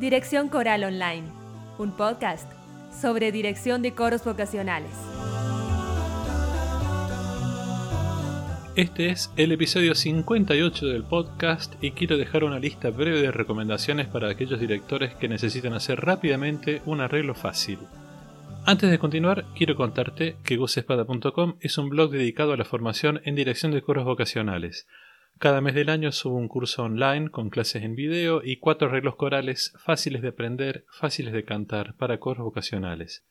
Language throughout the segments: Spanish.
Dirección Coral Online, un podcast sobre dirección de coros vocacionales. Este es el episodio 58 del podcast y quiero dejar una lista breve de recomendaciones para aquellos directores que necesitan hacer rápidamente un arreglo fácil. Antes de continuar, quiero contarte que gusespada.com es un blog dedicado a la formación en dirección de coros vocacionales. Cada mes del año subo un curso online con clases en video y cuatro arreglos corales fáciles de aprender, fáciles de cantar para coros vocacionales.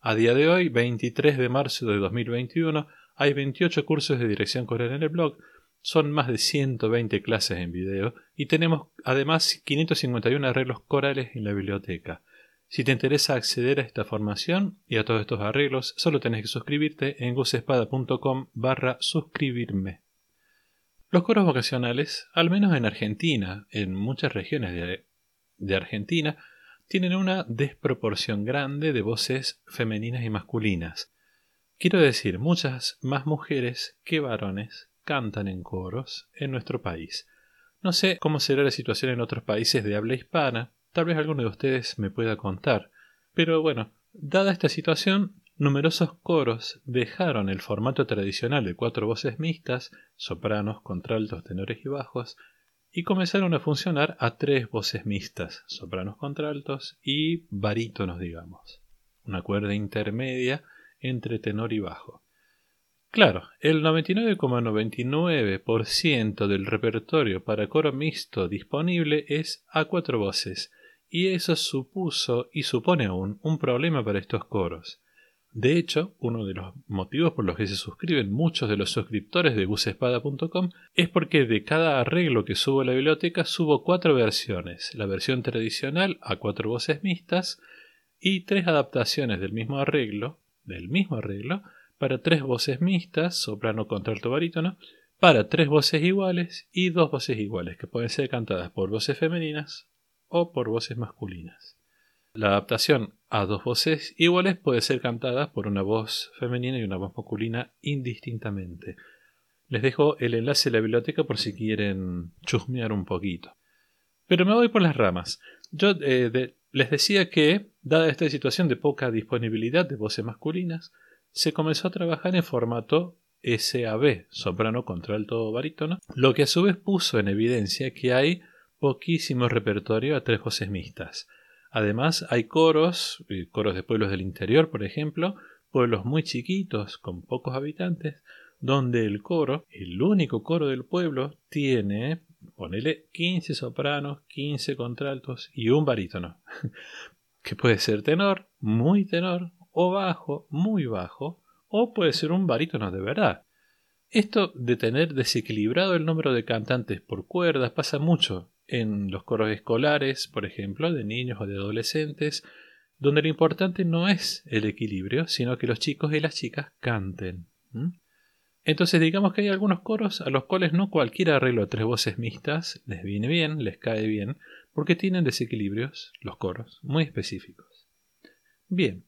A día de hoy, 23 de marzo de 2021, hay 28 cursos de dirección coral en el blog, son más de 120 clases en video y tenemos además 551 arreglos corales en la biblioteca. Si te interesa acceder a esta formación y a todos estos arreglos, solo tenés que suscribirte en gusespada.com barra suscribirme. Los coros vocacionales, al menos en Argentina, en muchas regiones de, de Argentina, tienen una desproporción grande de voces femeninas y masculinas. Quiero decir, muchas más mujeres que varones cantan en coros en nuestro país. No sé cómo será la situación en otros países de habla hispana, Tal vez alguno de ustedes me pueda contar. Pero bueno, dada esta situación, numerosos coros dejaron el formato tradicional de cuatro voces mixtas, sopranos, contraltos, tenores y bajos, y comenzaron a funcionar a tres voces mixtas, sopranos, contraltos y barítonos, digamos. Una cuerda intermedia entre tenor y bajo. Claro, el 99,99% del repertorio para coro mixto disponible es a cuatro voces, y eso supuso y supone aún un problema para estos coros. De hecho, uno de los motivos por los que se suscriben muchos de los suscriptores de gusespada.com es porque de cada arreglo que subo a la biblioteca subo cuatro versiones, la versión tradicional a cuatro voces mixtas y tres adaptaciones del mismo arreglo, del mismo arreglo, para tres voces mixtas, soprano, contralto, barítono, para tres voces iguales y dos voces iguales, que pueden ser cantadas por voces femeninas o por voces masculinas. La adaptación a dos voces iguales puede ser cantada por una voz femenina y una voz masculina indistintamente. Les dejo el enlace a la biblioteca por si quieren chusmear un poquito. Pero me voy por las ramas. Yo eh, les decía que, dada esta situación de poca disponibilidad de voces masculinas, se comenzó a trabajar en formato SAB, soprano, contralto, barítono, lo que a su vez puso en evidencia que hay poquísimo repertorio a tres voces mixtas. Además, hay coros, eh, coros de pueblos del interior, por ejemplo, pueblos muy chiquitos, con pocos habitantes, donde el coro, el único coro del pueblo, tiene, ponele, 15 sopranos, 15 contraltos y un barítono, que puede ser tenor, muy tenor, o bajo, muy bajo, o puede ser un barítono de verdad. Esto de tener desequilibrado el número de cantantes por cuerdas pasa mucho en los coros escolares, por ejemplo, de niños o de adolescentes, donde lo importante no es el equilibrio, sino que los chicos y las chicas canten. Entonces digamos que hay algunos coros a los cuales no cualquier arreglo de tres voces mixtas les viene bien, les cae bien, porque tienen desequilibrios, los coros, muy específicos. Bien,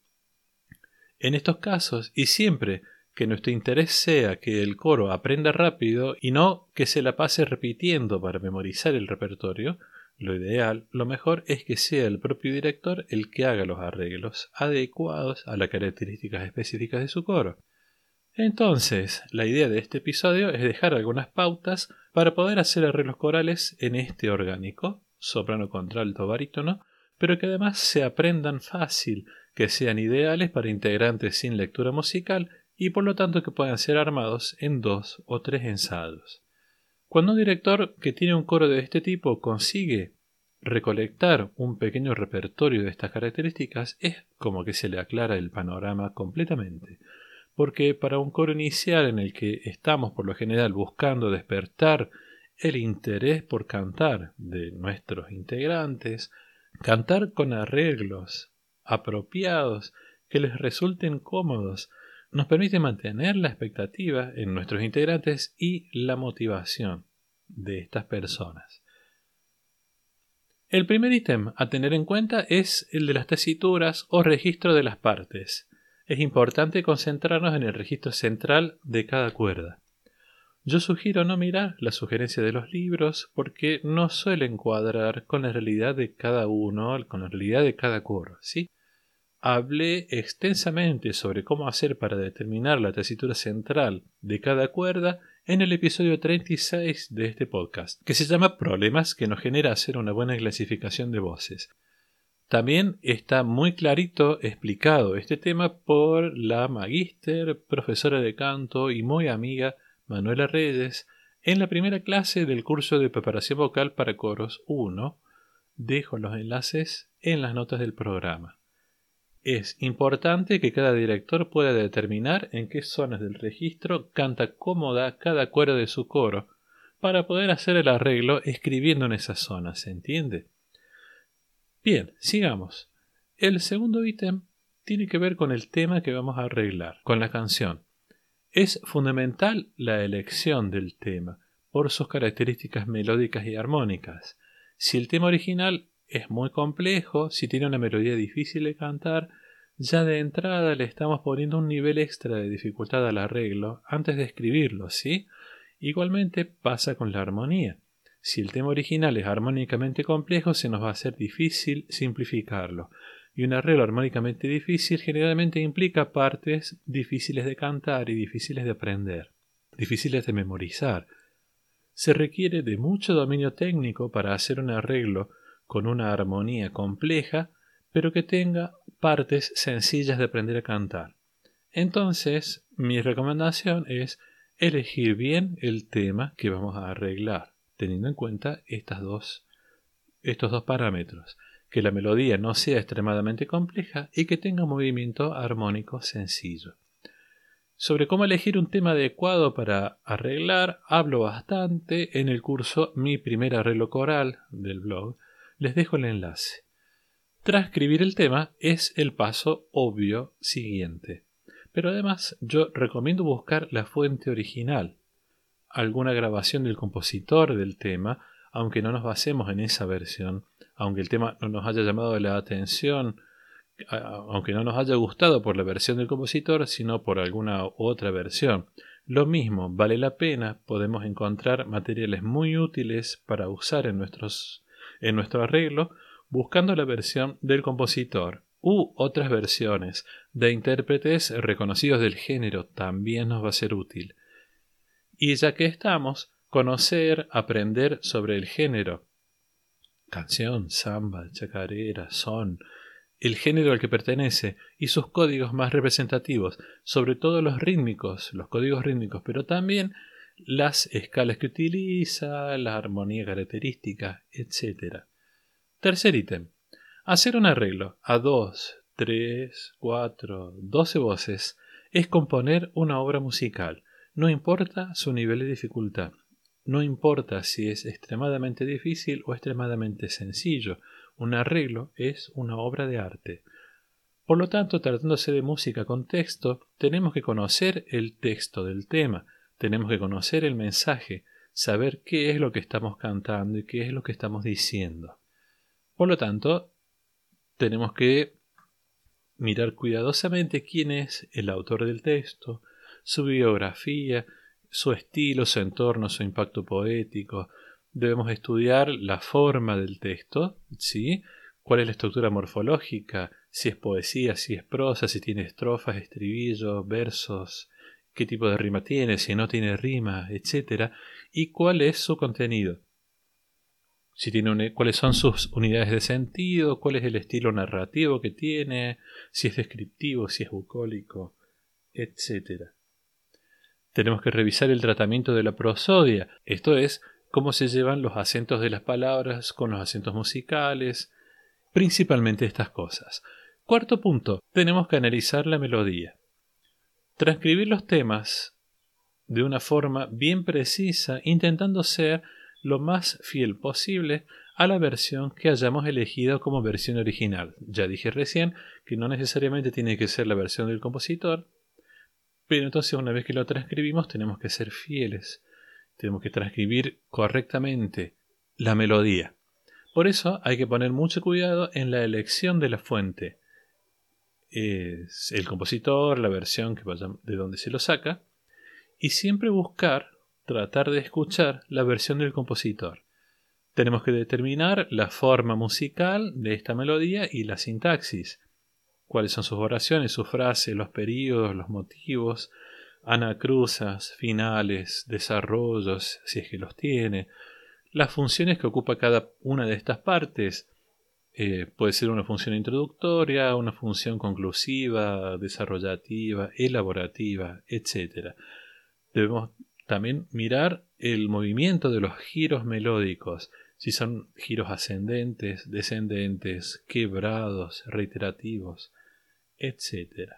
en estos casos, y siempre que nuestro interés sea que el coro aprenda rápido y no que se la pase repitiendo para memorizar el repertorio, lo ideal, lo mejor es que sea el propio director el que haga los arreglos adecuados a las características específicas de su coro. Entonces, la idea de este episodio es dejar algunas pautas para poder hacer arreglos corales en este orgánico, soprano, contralto, barítono, pero que además se aprendan fácil, que sean ideales para integrantes sin lectura musical y por lo tanto que puedan ser armados en dos o tres ensayos. Cuando un director que tiene un coro de este tipo consigue recolectar un pequeño repertorio de estas características, es como que se le aclara el panorama completamente. Porque para un coro inicial en el que estamos por lo general buscando despertar el interés por cantar de nuestros integrantes, cantar con arreglos apropiados que les resulten cómodos nos permite mantener la expectativa en nuestros integrantes y la motivación de estas personas. El primer ítem a tener en cuenta es el de las tesituras o registro de las partes. Es importante concentrarnos en el registro central de cada cuerda. Yo sugiero no mirar la sugerencia de los libros porque no suelen cuadrar con la realidad de cada uno, con la realidad de cada coro, ¿sí? Hablé extensamente sobre cómo hacer para determinar la tesitura central de cada cuerda en el episodio 36 de este podcast, que se llama Problemas que nos genera hacer una buena clasificación de voces. También está muy clarito explicado este tema por la magíster, profesora de canto y muy amiga Manuela Reyes en la primera clase del curso de preparación vocal para coros 1. Dejo los enlaces en las notas del programa. Es importante que cada director pueda determinar en qué zonas del registro canta cómoda cada cuerda de su coro, para poder hacer el arreglo escribiendo en esas zonas, ¿se entiende? Bien, sigamos. El segundo ítem tiene que ver con el tema que vamos a arreglar, con la canción. Es fundamental la elección del tema, por sus características melódicas y armónicas. Si el tema original es muy complejo, si tiene una melodía difícil de cantar, ya de entrada le estamos poniendo un nivel extra de dificultad al arreglo antes de escribirlo, ¿sí? Igualmente pasa con la armonía. Si el tema original es armónicamente complejo, se nos va a hacer difícil simplificarlo. Y un arreglo armónicamente difícil generalmente implica partes difíciles de cantar y difíciles de aprender, difíciles de memorizar. Se requiere de mucho dominio técnico para hacer un arreglo con una armonía compleja, pero que tenga partes sencillas de aprender a cantar. Entonces, mi recomendación es elegir bien el tema que vamos a arreglar, teniendo en cuenta estos dos parámetros, que la melodía no sea extremadamente compleja y que tenga un movimiento armónico sencillo. Sobre cómo elegir un tema adecuado para arreglar hablo bastante en el curso Mi primer arreglo coral del blog. Les dejo el enlace. Transcribir el tema es el paso obvio siguiente. Pero además yo recomiendo buscar la fuente original, alguna grabación del compositor del tema, aunque no nos basemos en esa versión, aunque el tema no nos haya llamado la atención, aunque no nos haya gustado por la versión del compositor, sino por alguna otra versión. Lo mismo, vale la pena, podemos encontrar materiales muy útiles para usar en, nuestros, en nuestro arreglo, buscando la versión del compositor u otras versiones de intérpretes reconocidos del género también nos va a ser útil. Y ya que estamos, conocer, aprender sobre el género. Canción, samba, chacarera, son, el género al que pertenece y sus códigos más representativos, sobre todo los rítmicos, los códigos rítmicos, pero también las escalas que utiliza, la armonía característica, etc. Tercer ítem. Hacer un arreglo a 2, 3, 4, 12 voces es componer una obra musical. No importa su nivel de dificultad. No importa si es extremadamente difícil o extremadamente sencillo. Un arreglo es una obra de arte. Por lo tanto, tratándose de música con texto, tenemos que conocer el texto del tema, tenemos que conocer el mensaje, saber qué es lo que estamos cantando y qué es lo que estamos diciendo. Por lo tanto, tenemos que mirar cuidadosamente quién es el autor del texto, su biografía, su estilo, su entorno, su impacto poético. Debemos estudiar la forma del texto, ¿sí? cuál es la estructura morfológica, si es poesía, si es prosa, si tiene estrofas, estribillos, versos, qué tipo de rima tiene, si no tiene rima, etc. y cuál es su contenido si tiene cuáles son sus unidades de sentido, cuál es el estilo narrativo que tiene, si es descriptivo, si es bucólico, etc. Tenemos que revisar el tratamiento de la prosodia, esto es, cómo se llevan los acentos de las palabras con los acentos musicales, principalmente estas cosas. Cuarto punto, tenemos que analizar la melodía. Transcribir los temas de una forma bien precisa, intentando ser lo más fiel posible a la versión que hayamos elegido como versión original. Ya dije recién que no necesariamente tiene que ser la versión del compositor, pero entonces una vez que lo transcribimos tenemos que ser fieles, tenemos que transcribir correctamente la melodía. Por eso hay que poner mucho cuidado en la elección de la fuente. Es el compositor, la versión que vaya, de donde se lo saca, y siempre buscar tratar de escuchar la versión del compositor. Tenemos que determinar la forma musical de esta melodía y la sintaxis. Cuáles son sus oraciones, sus frases, los periodos, los motivos, anacruzas, finales, desarrollos, si es que los tiene, las funciones que ocupa cada una de estas partes. Eh, puede ser una función introductoria, una función conclusiva, desarrollativa, elaborativa, etc. Debemos también mirar el movimiento de los giros melódicos, si son giros ascendentes, descendentes, quebrados, reiterativos, etc.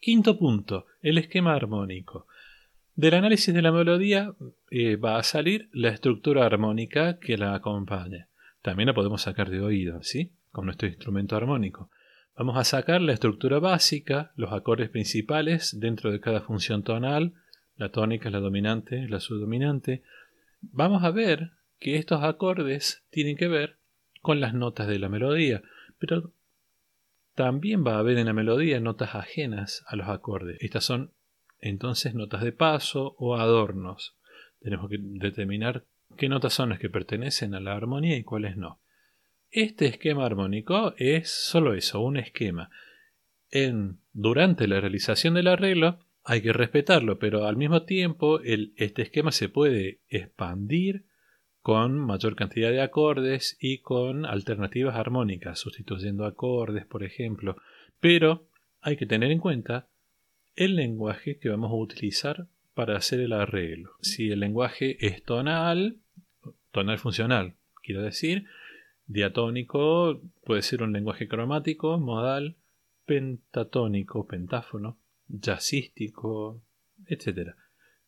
Quinto punto, el esquema armónico. Del análisis de la melodía eh, va a salir la estructura armónica que la acompaña. También la podemos sacar de oído, ¿sí? Con nuestro instrumento armónico. Vamos a sacar la estructura básica, los acordes principales dentro de cada función tonal, la tónica, la dominante, la subdominante. Vamos a ver que estos acordes tienen que ver con las notas de la melodía, pero también va a haber en la melodía notas ajenas a los acordes. Estas son entonces notas de paso o adornos. Tenemos que determinar qué notas son las que pertenecen a la armonía y cuáles no. Este esquema armónico es solo eso, un esquema. En, durante la realización del arreglo hay que respetarlo, pero al mismo tiempo este esquema se puede expandir con mayor cantidad de acordes y con alternativas armónicas, sustituyendo acordes, por ejemplo. Pero hay que tener en cuenta el lenguaje que vamos a utilizar para hacer el arreglo. Si el lenguaje es tonal, tonal funcional, quiero decir, diatónico puede ser un lenguaje cromático, modal, pentatónico, pentáfono, jazzístico, etc.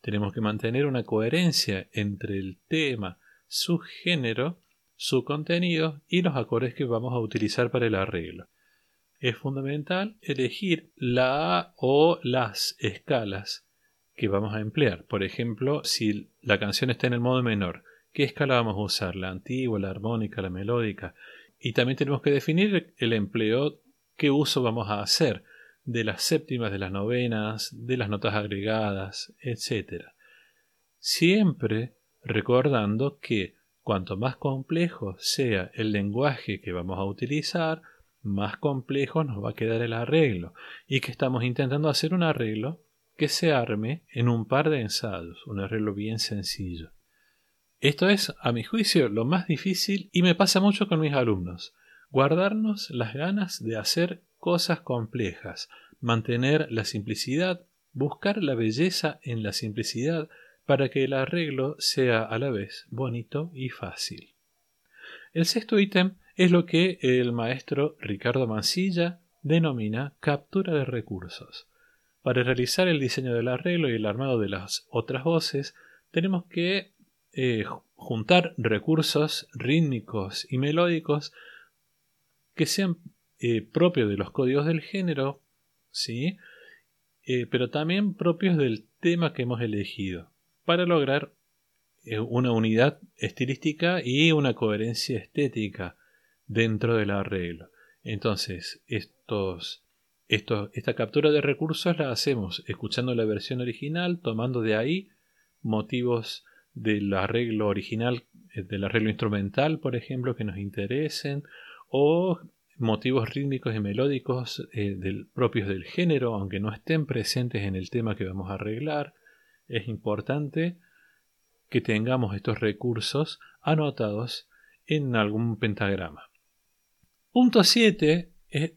Tenemos que mantener una coherencia entre el tema su género, su contenido y los acordes que vamos a utilizar para el arreglo. Es fundamental elegir la o las escalas que vamos a emplear. Por ejemplo, si la canción está en el modo menor, ¿qué escala vamos a usar? ¿La antigua, la armónica, la melódica? Y también tenemos que definir el empleo, qué uso vamos a hacer de las séptimas, de las novenas, de las notas agregadas, etc. Siempre recordando que cuanto más complejo sea el lenguaje que vamos a utilizar, más complejo nos va a quedar el arreglo y que estamos intentando hacer un arreglo que se arme en un par de ensayos, un arreglo bien sencillo. Esto es, a mi juicio, lo más difícil y me pasa mucho con mis alumnos, guardarnos las ganas de hacer cosas complejas, mantener la simplicidad, buscar la belleza en la simplicidad, para que el arreglo sea a la vez bonito y fácil. El sexto ítem es lo que el maestro Ricardo Mancilla denomina captura de recursos. Para realizar el diseño del arreglo y el armado de las otras voces, tenemos que eh, juntar recursos rítmicos y melódicos que sean eh, propios de los códigos del género, ¿sí? Eh, pero también propios del tema que hemos elegido para lograr una unidad estilística y una coherencia estética dentro del arreglo. Entonces, estos, esta captura de recursos la hacemos escuchando la versión original, tomando de ahí motivos del arreglo original, eh, del arreglo instrumental, por ejemplo, que nos interesen, o motivos rítmicos y melódicos eh, propios del género, aunque no estén presentes en el tema que vamos a arreglar es importante que tengamos estos recursos anotados en algún pentagrama. Punto 7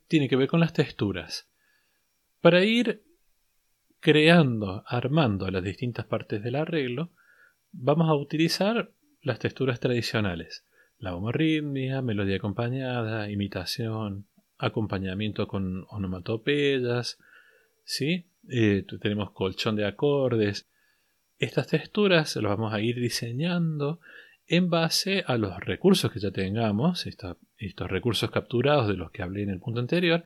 tiene que ver con las texturas. Para ir creando, armando las distintas partes del arreglo, vamos a utilizar las texturas tradicionales. La homorritmia, melodía acompañada, imitación, acompañamiento con onomatopeyas, ¿sí? Eh, tenemos colchón de acordes, estas texturas las vamos a ir diseñando en base a los recursos que ya tengamos, estos recursos capturados de los que hablé en el punto anterior,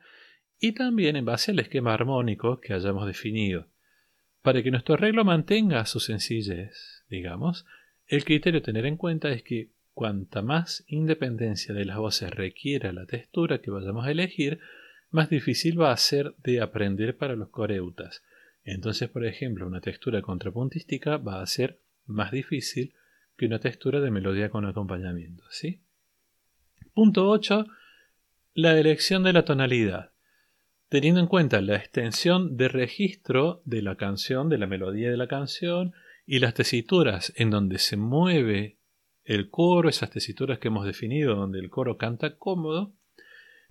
y también en base al esquema armónico que hayamos definido. Para que nuestro arreglo mantenga su sencillez, digamos, el criterio a tener en cuenta es que cuanta más independencia de las voces requiera la textura que vayamos a elegir, más difícil va a ser de aprender para los coreutas. Entonces, por ejemplo, una textura contrapuntística va a ser más difícil que una textura de melodía con acompañamiento. ¿sí? Punto 8. La elección de la tonalidad. Teniendo en cuenta la extensión de registro de la canción, de la melodía de la canción, y las tesituras en donde se mueve el coro, esas tesituras que hemos definido donde el coro canta cómodo,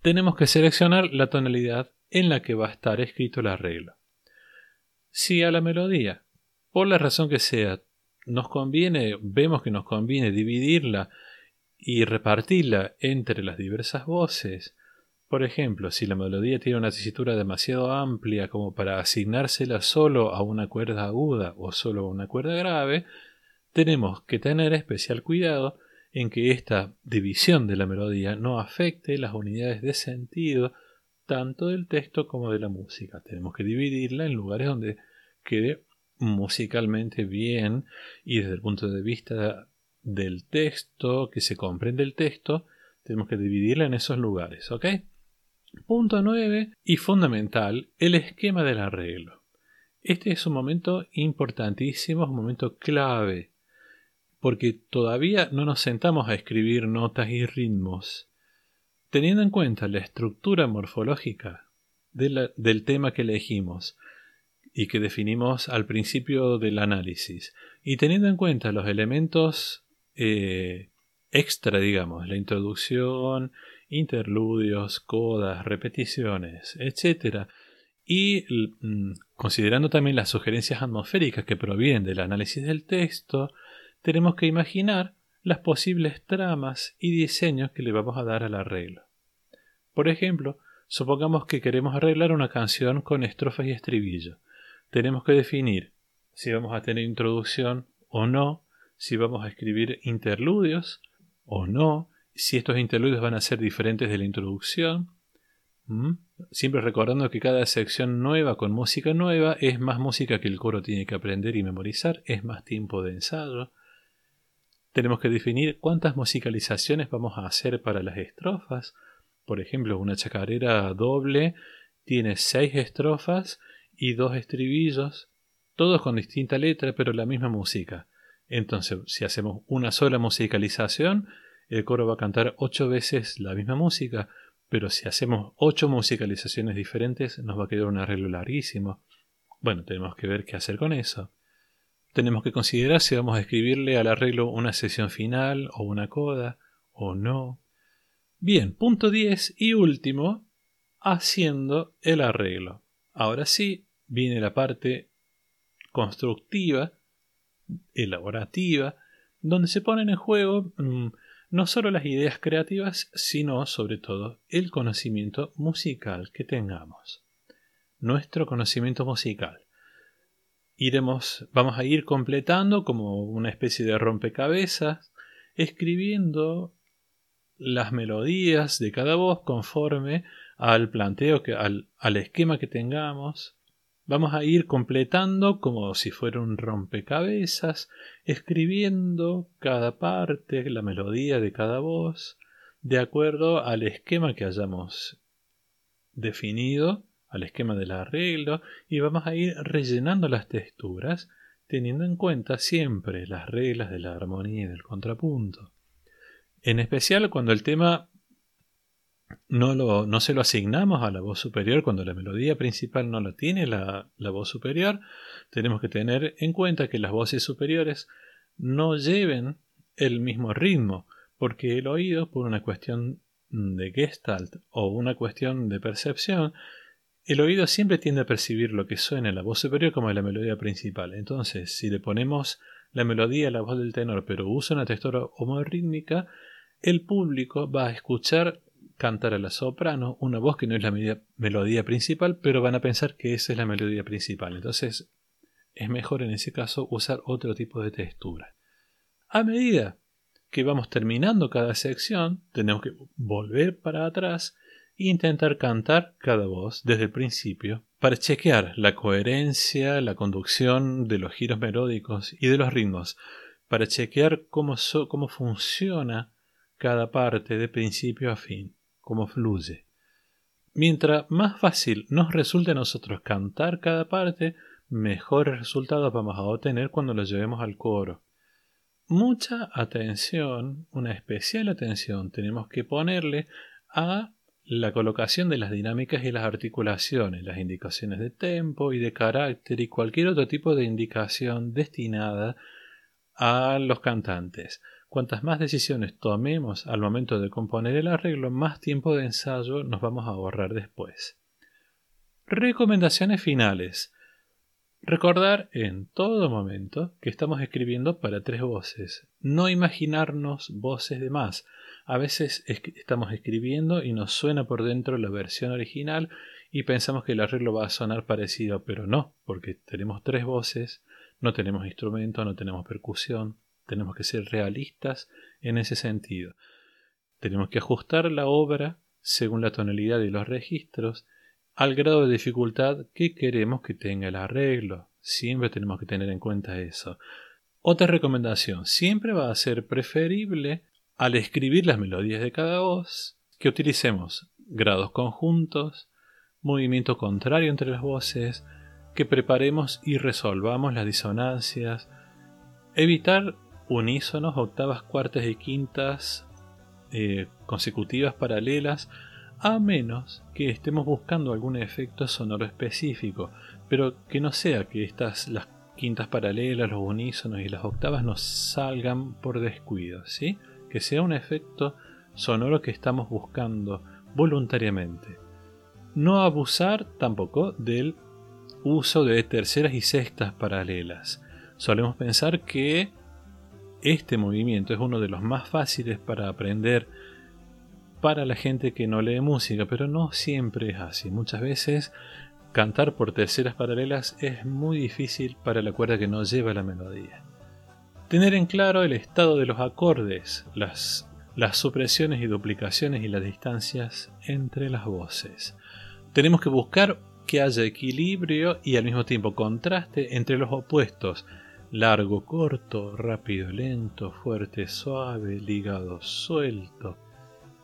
tenemos que seleccionar la tonalidad en la que va a estar escrito el arreglo. Si a la melodía, por la razón que sea, nos conviene, vemos que nos conviene dividirla y repartirla entre las diversas voces, por ejemplo, si la melodía tiene una tesitura demasiado amplia como para asignársela solo a una cuerda aguda o solo a una cuerda grave, tenemos que tener especial cuidado en que esta división de la melodía no afecte las unidades de sentido tanto del texto como de la música. Tenemos que dividirla en lugares donde quede musicalmente bien y desde el punto de vista del texto, que se comprende el texto, tenemos que dividirla en esos lugares, ¿ok? Punto 9 y fundamental, el esquema del arreglo. Este es un momento importantísimo, un momento clave porque todavía no nos sentamos a escribir notas y ritmos. Teniendo en cuenta la estructura morfológica del tema que elegimos y que definimos al principio del análisis, y teniendo en cuenta los elementos eh, extra, digamos, la introducción, interludios, codas, repeticiones, etc., y mm, considerando también las sugerencias atmosféricas que provienen del análisis del texto, tenemos que imaginar las posibles tramas y diseños que le vamos a dar al arreglo. Por ejemplo, supongamos que queremos arreglar una canción con estrofas y estribillo. Tenemos que definir si vamos a tener introducción o no, si vamos a escribir interludios o no, si estos interludios van a ser diferentes de la introducción. Siempre recordando que cada sección nueva con música nueva es más música que el coro tiene que aprender y memorizar, es más tiempo de ensayo. Tenemos que definir cuántas musicalizaciones vamos a hacer para las estrofas. Por ejemplo, una chacarera doble tiene seis estrofas y dos estribillos, todos con distinta letra pero la misma música. Entonces, si hacemos una sola musicalización, el coro va a cantar ocho veces la misma música, pero si hacemos ocho musicalizaciones diferentes, nos va a quedar un arreglo larguísimo. Bueno, tenemos que ver qué hacer con eso tenemos que considerar si vamos a escribirle al arreglo una sesión final o una coda o no. Bien, punto 10 y último, haciendo el arreglo. Ahora sí, viene la parte constructiva, elaborativa, donde se ponen en juego mm, no solo las ideas creativas, sino sobre todo el conocimiento musical que tengamos. Nuestro conocimiento musical iremos, vamos a ir completando como una especie de rompecabezas, escribiendo las melodías de cada voz conforme al planteo, que, al, al esquema que tengamos. Vamos a ir completando como si fuera un rompecabezas, escribiendo cada parte, la melodía de cada voz, de acuerdo al esquema que hayamos definido al esquema del arreglo y vamos a ir rellenando las texturas teniendo en cuenta siempre las reglas de la armonía y del contrapunto. En especial cuando el tema no, lo, no se lo asignamos a la voz superior, cuando la melodía principal no la tiene la, la voz superior, tenemos que tener en cuenta que las voces superiores no lleven el mismo ritmo, porque el oído, por una cuestión de gestalt o una cuestión de percepción, el oído siempre tiende a percibir lo que suena en la voz superior como la melodía principal. Entonces, si le ponemos la melodía a la voz del tenor, pero usa una textura homorítmica, el público va a escuchar cantar a la soprano una voz que no es la melodía principal, pero van a pensar que esa es la melodía principal. Entonces, es mejor en ese caso usar otro tipo de textura. A medida que vamos terminando cada sección, tenemos que volver para atrás intentar cantar cada voz desde el principio para chequear la coherencia, la conducción de los giros melódicos y de los ritmos, para chequear cómo, cómo funciona cada parte de principio a fin, cómo fluye. Mientras más fácil nos resulte a nosotros cantar cada parte, mejores resultados vamos a obtener cuando lo llevemos al coro. mucha atención, una especial atención tenemos que ponerle a la colocación de las dinámicas y las articulaciones, las indicaciones de tempo y de carácter y cualquier otro tipo de indicación destinada a los cantantes. Cuantas más decisiones tomemos al momento de componer el arreglo, más tiempo de ensayo nos vamos a ahorrar después. Recomendaciones finales. Recordar en todo momento que estamos escribiendo para tres voces. No imaginarnos voces de más. A veces estamos escribiendo y nos suena por dentro la versión original y pensamos que el arreglo va a sonar parecido, pero no, porque tenemos tres voces, no tenemos instrumento, no tenemos percusión, tenemos que ser realistas en ese sentido. Tenemos que ajustar la obra según la tonalidad y los registros al grado de dificultad que queremos que tenga el arreglo. Siempre tenemos que tener en cuenta eso. Otra recomendación, siempre va a ser preferible al escribir las melodías de cada voz que utilicemos grados conjuntos, movimiento contrario entre las voces, que preparemos y resolvamos las disonancias, evitar unísonos, octavas, cuartas y quintas eh, consecutivas paralelas, a menos que estemos buscando algún efecto sonoro específico, pero que no sea que estas, las quintas paralelas, los unísonos y las octavas nos salgan por descuido, ¿sí? Que sea un efecto sonoro que estamos buscando voluntariamente. No abusar tampoco del uso de terceras y sextas paralelas. Solemos pensar que este movimiento es uno de los más fáciles para aprender para la gente que no lee música, pero no siempre es así. Muchas veces cantar por terceras paralelas es muy difícil para la cuerda que no lleva la melodía. Tener en claro el estado de los acordes, las, las supresiones y duplicaciones y las distancias entre las voces. Tenemos que buscar que haya equilibrio y al mismo tiempo contraste entre los opuestos, largo, corto, rápido, lento, fuerte, suave, ligado, suelto,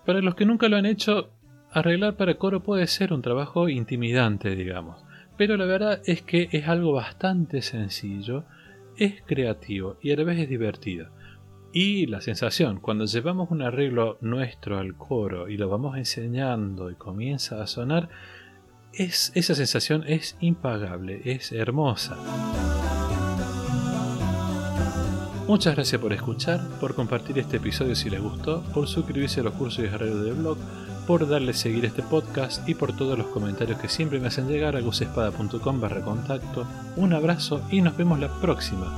para los que nunca lo han hecho, arreglar para coro puede ser un trabajo intimidante, digamos. Pero la verdad es que es algo bastante sencillo, es creativo y a la vez es divertido. Y la sensación, cuando llevamos un arreglo nuestro al coro y lo vamos enseñando y comienza a sonar, es, esa sensación es impagable, es hermosa. Muchas gracias por escuchar, por compartir este episodio si les gustó, por suscribirse a los cursos y arreglos del blog, por darle seguir este podcast y por todos los comentarios que siempre me hacen llegar a gusespada.com barra contacto. Un abrazo y nos vemos la próxima.